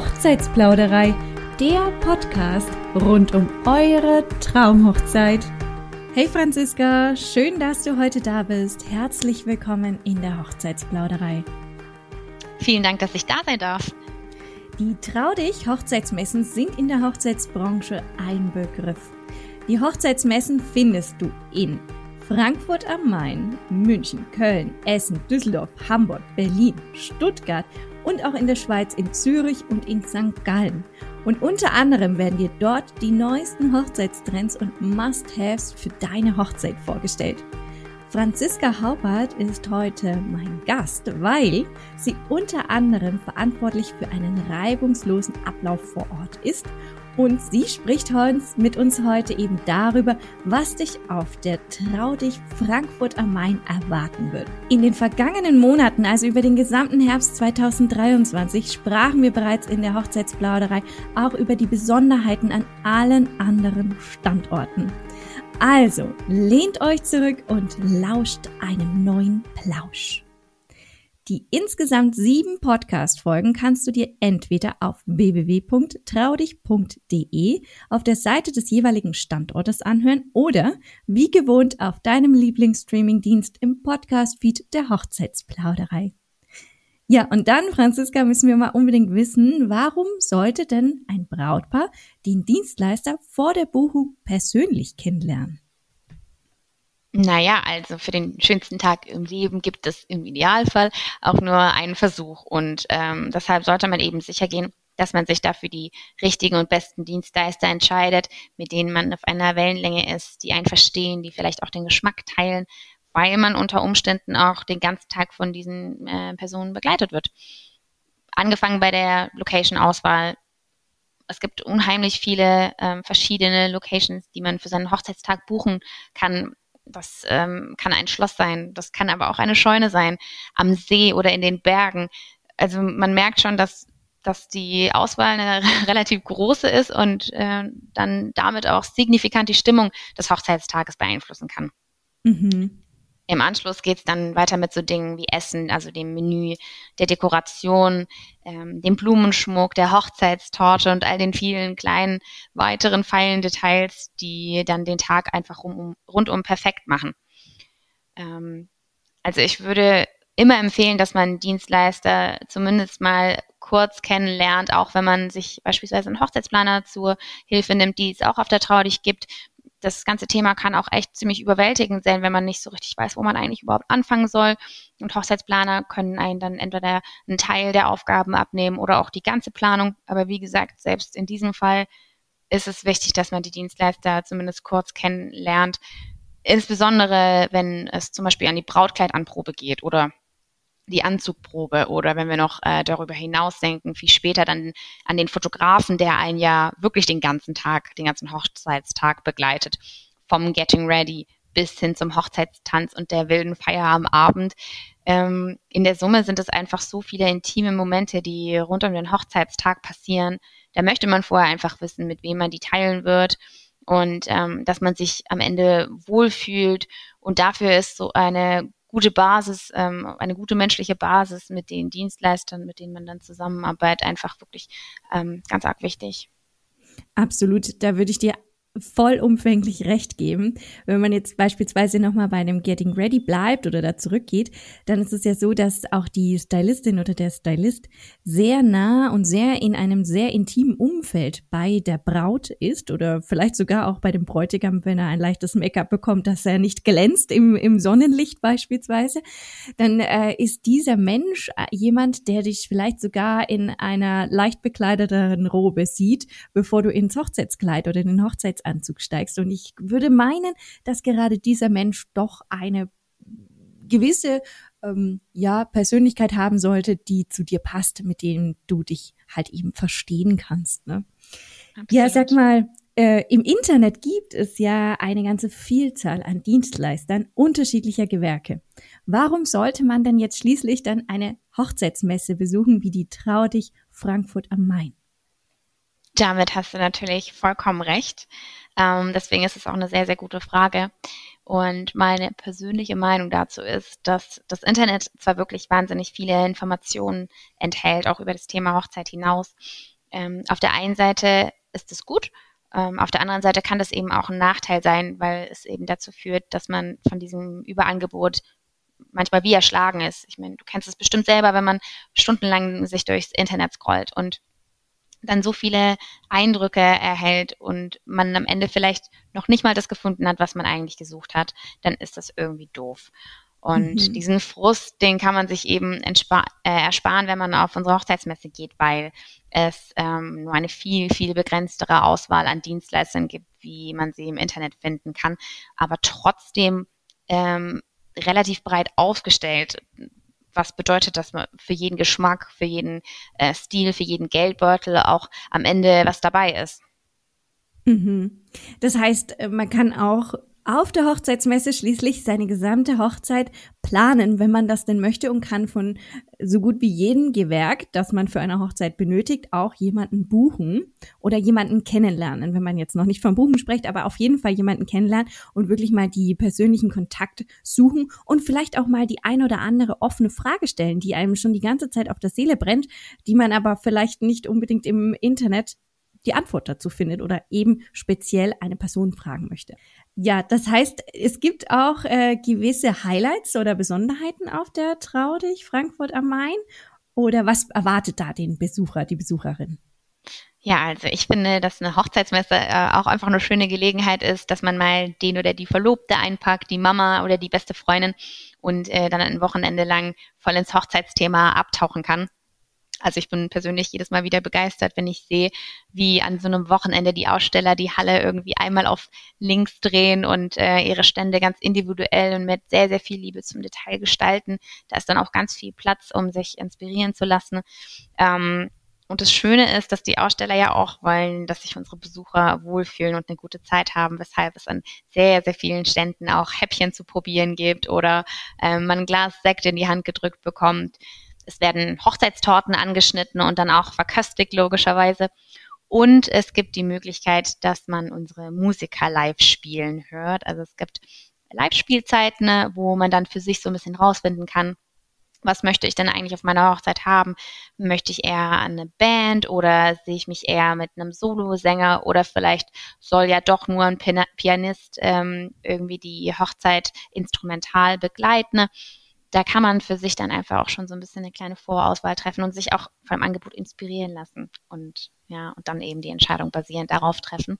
Hochzeitsplauderei, der Podcast rund um eure Traumhochzeit. Hey Franziska, schön, dass du heute da bist. Herzlich willkommen in der Hochzeitsplauderei. Vielen Dank, dass ich da sein darf. Die Trau dich Hochzeitsmessen sind in der Hochzeitsbranche ein Begriff. Die Hochzeitsmessen findest du in Frankfurt am Main, München, Köln, Essen, Düsseldorf, Hamburg, Berlin, Stuttgart und auch in der Schweiz in Zürich und in St. Gallen. Und unter anderem werden dir dort die neuesten Hochzeitstrends und Must-Haves für deine Hochzeit vorgestellt. Franziska Haupert ist heute mein Gast, weil sie unter anderem verantwortlich für einen reibungslosen Ablauf vor Ort ist und sie spricht mit uns heute eben darüber, was dich auf der Trau dich Frankfurt am Main erwarten wird. In den vergangenen Monaten, also über den gesamten Herbst 2023, sprachen wir bereits in der Hochzeitsplauderei auch über die Besonderheiten an allen anderen Standorten. Also, lehnt euch zurück und lauscht einem neuen Plausch. Die insgesamt sieben Podcast-Folgen kannst du dir entweder auf www.traudich.de auf der Seite des jeweiligen Standortes anhören oder wie gewohnt auf deinem Lieblingsstreaming-Dienst im Podcast-Feed der Hochzeitsplauderei. Ja, und dann, Franziska, müssen wir mal unbedingt wissen, warum sollte denn ein Brautpaar den Dienstleister vor der Buchung persönlich kennenlernen? Naja, also für den schönsten Tag im Leben gibt es im Idealfall auch nur einen Versuch. Und ähm, deshalb sollte man eben sicher gehen, dass man sich dafür die richtigen und besten Dienstleister entscheidet, mit denen man auf einer Wellenlänge ist, die einen verstehen, die vielleicht auch den Geschmack teilen, weil man unter Umständen auch den ganzen Tag von diesen äh, Personen begleitet wird. Angefangen bei der Location-Auswahl. Es gibt unheimlich viele ähm, verschiedene Locations, die man für seinen Hochzeitstag buchen kann. Das ähm, kann ein Schloss sein, das kann aber auch eine Scheune sein, am See oder in den Bergen. Also man merkt schon, dass, dass die Auswahl eine relativ große ist und äh, dann damit auch signifikant die Stimmung des Hochzeitstages beeinflussen kann. Mhm. Im Anschluss geht es dann weiter mit so Dingen wie Essen, also dem Menü, der Dekoration, ähm, dem Blumenschmuck, der Hochzeitstorte und all den vielen kleinen weiteren feilen Details, die dann den Tag einfach rum, rundum perfekt machen. Ähm, also ich würde immer empfehlen, dass man Dienstleister zumindest mal kurz kennenlernt, auch wenn man sich beispielsweise einen Hochzeitsplaner zur Hilfe nimmt, die es auch auf der Trauer gibt, das ganze Thema kann auch echt ziemlich überwältigend sein, wenn man nicht so richtig weiß, wo man eigentlich überhaupt anfangen soll. Und Hochzeitsplaner können einen dann entweder einen Teil der Aufgaben abnehmen oder auch die ganze Planung. Aber wie gesagt, selbst in diesem Fall ist es wichtig, dass man die Dienstleister zumindest kurz kennenlernt. Insbesondere, wenn es zum Beispiel an die Brautkleidanprobe geht oder die Anzugprobe oder wenn wir noch äh, darüber hinaus denken, wie später dann an den Fotografen, der einen ja wirklich den ganzen Tag, den ganzen Hochzeitstag begleitet, vom Getting Ready bis hin zum Hochzeitstanz und der wilden Feier am Abend. Ähm, in der Summe sind es einfach so viele intime Momente, die rund um den Hochzeitstag passieren. Da möchte man vorher einfach wissen, mit wem man die teilen wird und ähm, dass man sich am Ende wohlfühlt. Und dafür ist so eine gute Basis, ähm, eine gute menschliche Basis mit den Dienstleistern, mit denen man dann zusammenarbeitet, einfach wirklich ähm, ganz arg wichtig. Absolut, da würde ich dir vollumfänglich recht geben. Wenn man jetzt beispielsweise nochmal bei einem Getting Ready bleibt oder da zurückgeht, dann ist es ja so, dass auch die Stylistin oder der Stylist sehr nah und sehr in einem sehr intimen Umfeld bei der Braut ist oder vielleicht sogar auch bei dem Bräutigam, wenn er ein leichtes Make-up bekommt, dass er nicht glänzt im, im Sonnenlicht beispielsweise, dann äh, ist dieser Mensch äh, jemand, der dich vielleicht sogar in einer leicht bekleideteren Robe sieht, bevor du ins Hochzeitskleid oder in den Hochzeits Hochzeitsanzug steigst. Und ich würde meinen, dass gerade dieser Mensch doch eine gewisse ähm, ja, Persönlichkeit haben sollte, die zu dir passt, mit dem du dich halt eben verstehen kannst. Ne? Ja, sag mal, äh, im Internet gibt es ja eine ganze Vielzahl an Dienstleistern unterschiedlicher Gewerke. Warum sollte man denn jetzt schließlich dann eine Hochzeitsmesse besuchen wie die Trau dich Frankfurt am Main? Damit hast du natürlich vollkommen recht. Ähm, deswegen ist es auch eine sehr, sehr gute Frage. Und meine persönliche Meinung dazu ist, dass das Internet zwar wirklich wahnsinnig viele Informationen enthält, auch über das Thema Hochzeit hinaus. Ähm, auf der einen Seite ist es gut, ähm, auf der anderen Seite kann das eben auch ein Nachteil sein, weil es eben dazu führt, dass man von diesem Überangebot manchmal wie erschlagen ist. Ich meine, du kennst es bestimmt selber, wenn man stundenlang sich durchs Internet scrollt und dann so viele Eindrücke erhält und man am Ende vielleicht noch nicht mal das gefunden hat, was man eigentlich gesucht hat, dann ist das irgendwie doof. Und mhm. diesen Frust, den kann man sich eben äh, ersparen, wenn man auf unsere Hochzeitsmesse geht, weil es ähm, nur eine viel, viel begrenztere Auswahl an Dienstleistern gibt, wie man sie im Internet finden kann, aber trotzdem ähm, relativ breit aufgestellt. Was bedeutet, man für jeden Geschmack, für jeden äh, Stil, für jeden Geldbeutel auch am Ende was dabei ist. Mhm. Das heißt, äh, man kann auch auf der Hochzeitsmesse schließlich seine gesamte Hochzeit planen, wenn man das denn möchte und kann von so gut wie jedem Gewerk, das man für eine Hochzeit benötigt, auch jemanden buchen oder jemanden kennenlernen, wenn man jetzt noch nicht vom Buchen spricht, aber auf jeden Fall jemanden kennenlernen und wirklich mal die persönlichen Kontakte suchen und vielleicht auch mal die ein oder andere offene Frage stellen, die einem schon die ganze Zeit auf der Seele brennt, die man aber vielleicht nicht unbedingt im Internet die Antwort dazu findet oder eben speziell eine Person fragen möchte. Ja, das heißt, es gibt auch äh, gewisse Highlights oder Besonderheiten auf der Trau dich Frankfurt am Main. Oder was erwartet da den Besucher, die Besucherin? Ja, also ich finde, dass eine Hochzeitsmesse äh, auch einfach eine schöne Gelegenheit ist, dass man mal den oder die Verlobte einpackt, die Mama oder die beste Freundin und äh, dann ein Wochenende lang voll ins Hochzeitsthema abtauchen kann. Also ich bin persönlich jedes Mal wieder begeistert, wenn ich sehe, wie an so einem Wochenende die Aussteller die Halle irgendwie einmal auf links drehen und äh, ihre Stände ganz individuell und mit sehr, sehr viel Liebe zum Detail gestalten. Da ist dann auch ganz viel Platz, um sich inspirieren zu lassen. Ähm, und das Schöne ist, dass die Aussteller ja auch wollen, dass sich unsere Besucher wohlfühlen und eine gute Zeit haben, weshalb es an sehr, sehr vielen Ständen auch Häppchen zu probieren gibt oder äh, man ein Glas Sekt in die Hand gedrückt bekommt. Es werden Hochzeitstorten angeschnitten und dann auch verköstigt, logischerweise. Und es gibt die Möglichkeit, dass man unsere Musiker live spielen hört. Also es gibt Live-Spielzeiten, ne, wo man dann für sich so ein bisschen rausfinden kann, was möchte ich denn eigentlich auf meiner Hochzeit haben? Möchte ich eher eine Band oder sehe ich mich eher mit einem Solo-Sänger oder vielleicht soll ja doch nur ein Pianist ähm, irgendwie die Hochzeit instrumental begleiten da kann man für sich dann einfach auch schon so ein bisschen eine kleine Vorauswahl treffen und sich auch vom Angebot inspirieren lassen und ja, und dann eben die Entscheidung basierend darauf treffen.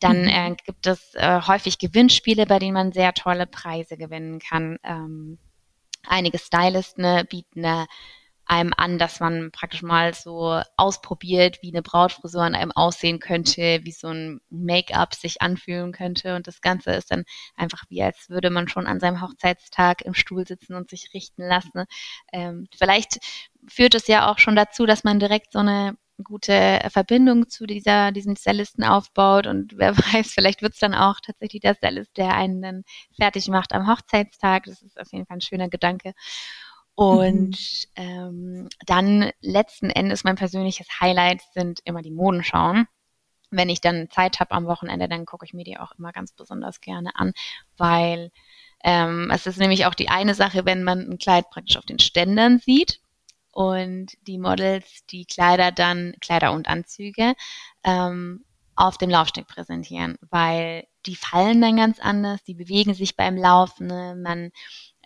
Dann mhm. äh, gibt es äh, häufig Gewinnspiele, bei denen man sehr tolle Preise gewinnen kann. Ähm, einige Stylisten ne, bieten eine einem an, dass man praktisch mal so ausprobiert, wie eine Brautfrisur an einem aussehen könnte, wie so ein Make-up sich anfühlen könnte. Und das Ganze ist dann einfach wie, als würde man schon an seinem Hochzeitstag im Stuhl sitzen und sich richten lassen. Ähm, vielleicht führt es ja auch schon dazu, dass man direkt so eine gute Verbindung zu dieser, diesem Stylisten aufbaut und wer weiß, vielleicht wird es dann auch tatsächlich der Stylist, der einen dann fertig macht am Hochzeitstag. Das ist auf jeden Fall ein schöner Gedanke. Und mhm. ähm, dann letzten Endes mein persönliches Highlight sind immer die Modenschauen. Wenn ich dann Zeit habe am Wochenende, dann gucke ich mir die auch immer ganz besonders gerne an, weil ähm, es ist nämlich auch die eine Sache, wenn man ein Kleid praktisch auf den Ständern sieht und die Models die Kleider dann, Kleider und Anzüge, ähm, auf dem Laufsteg präsentieren, weil die fallen dann ganz anders, die bewegen sich beim Laufen, ne? man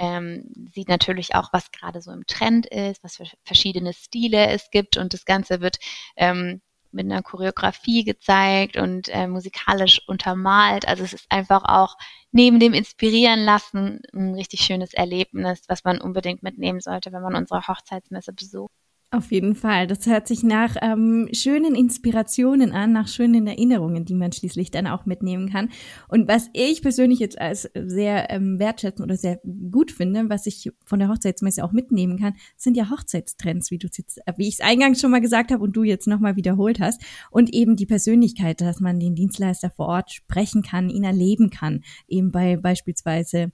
ähm, sieht natürlich auch, was gerade so im Trend ist, was für verschiedene Stile es gibt und das Ganze wird ähm, mit einer Choreografie gezeigt und äh, musikalisch untermalt. Also es ist einfach auch neben dem Inspirieren lassen ein richtig schönes Erlebnis, was man unbedingt mitnehmen sollte, wenn man unsere Hochzeitsmesse besucht. Auf jeden Fall. Das hört sich nach ähm, schönen Inspirationen an, nach schönen Erinnerungen, die man schließlich dann auch mitnehmen kann. Und was ich persönlich jetzt als sehr ähm, wertschätzen oder sehr gut finde, was ich von der Hochzeitsmesse auch mitnehmen kann, sind ja Hochzeitstrends, wie du jetzt, äh, wie ich es eingangs schon mal gesagt habe und du jetzt nochmal wiederholt hast. Und eben die Persönlichkeit, dass man den Dienstleister vor Ort sprechen kann, ihn erleben kann. Eben bei beispielsweise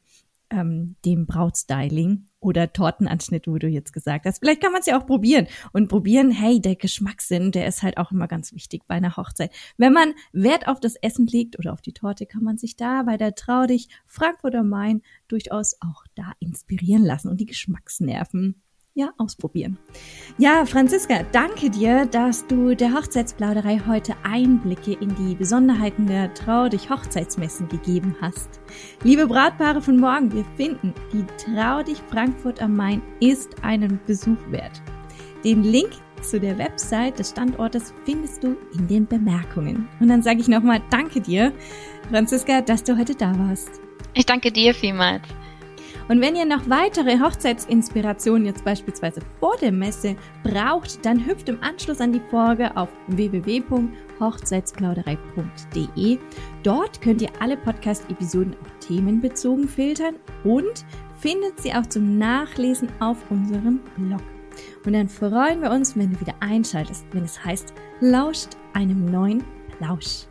ähm, dem Brautstyling oder Tortenanschnitt, wo du jetzt gesagt hast. Vielleicht kann man es ja auch probieren und probieren, hey, der Geschmackssinn, der ist halt auch immer ganz wichtig bei einer Hochzeit. Wenn man Wert auf das Essen legt oder auf die Torte, kann man sich da bei der Traudig Frankfurt am Main durchaus auch da inspirieren lassen und die Geschmacksnerven ja, ausprobieren. Ja, Franziska, danke dir, dass du der Hochzeitsplauderei heute Einblicke in die Besonderheiten der Trau dich Hochzeitsmessen gegeben hast. Liebe Brautpaare von morgen, wir finden, die Trau dich Frankfurt am Main ist einen Besuch wert. Den Link zu der Website des Standortes findest du in den Bemerkungen. Und dann sage ich nochmal Danke dir, Franziska, dass du heute da warst. Ich danke dir vielmals. Und wenn ihr noch weitere Hochzeitsinspirationen jetzt beispielsweise vor der Messe braucht, dann hüpft im Anschluss an die Folge auf www.hochzeitsplauderei.de. Dort könnt ihr alle Podcast-Episoden auch themenbezogen filtern und findet sie auch zum Nachlesen auf unserem Blog. Und dann freuen wir uns, wenn du wieder einschaltest, wenn es heißt, lauscht einem neuen Plausch.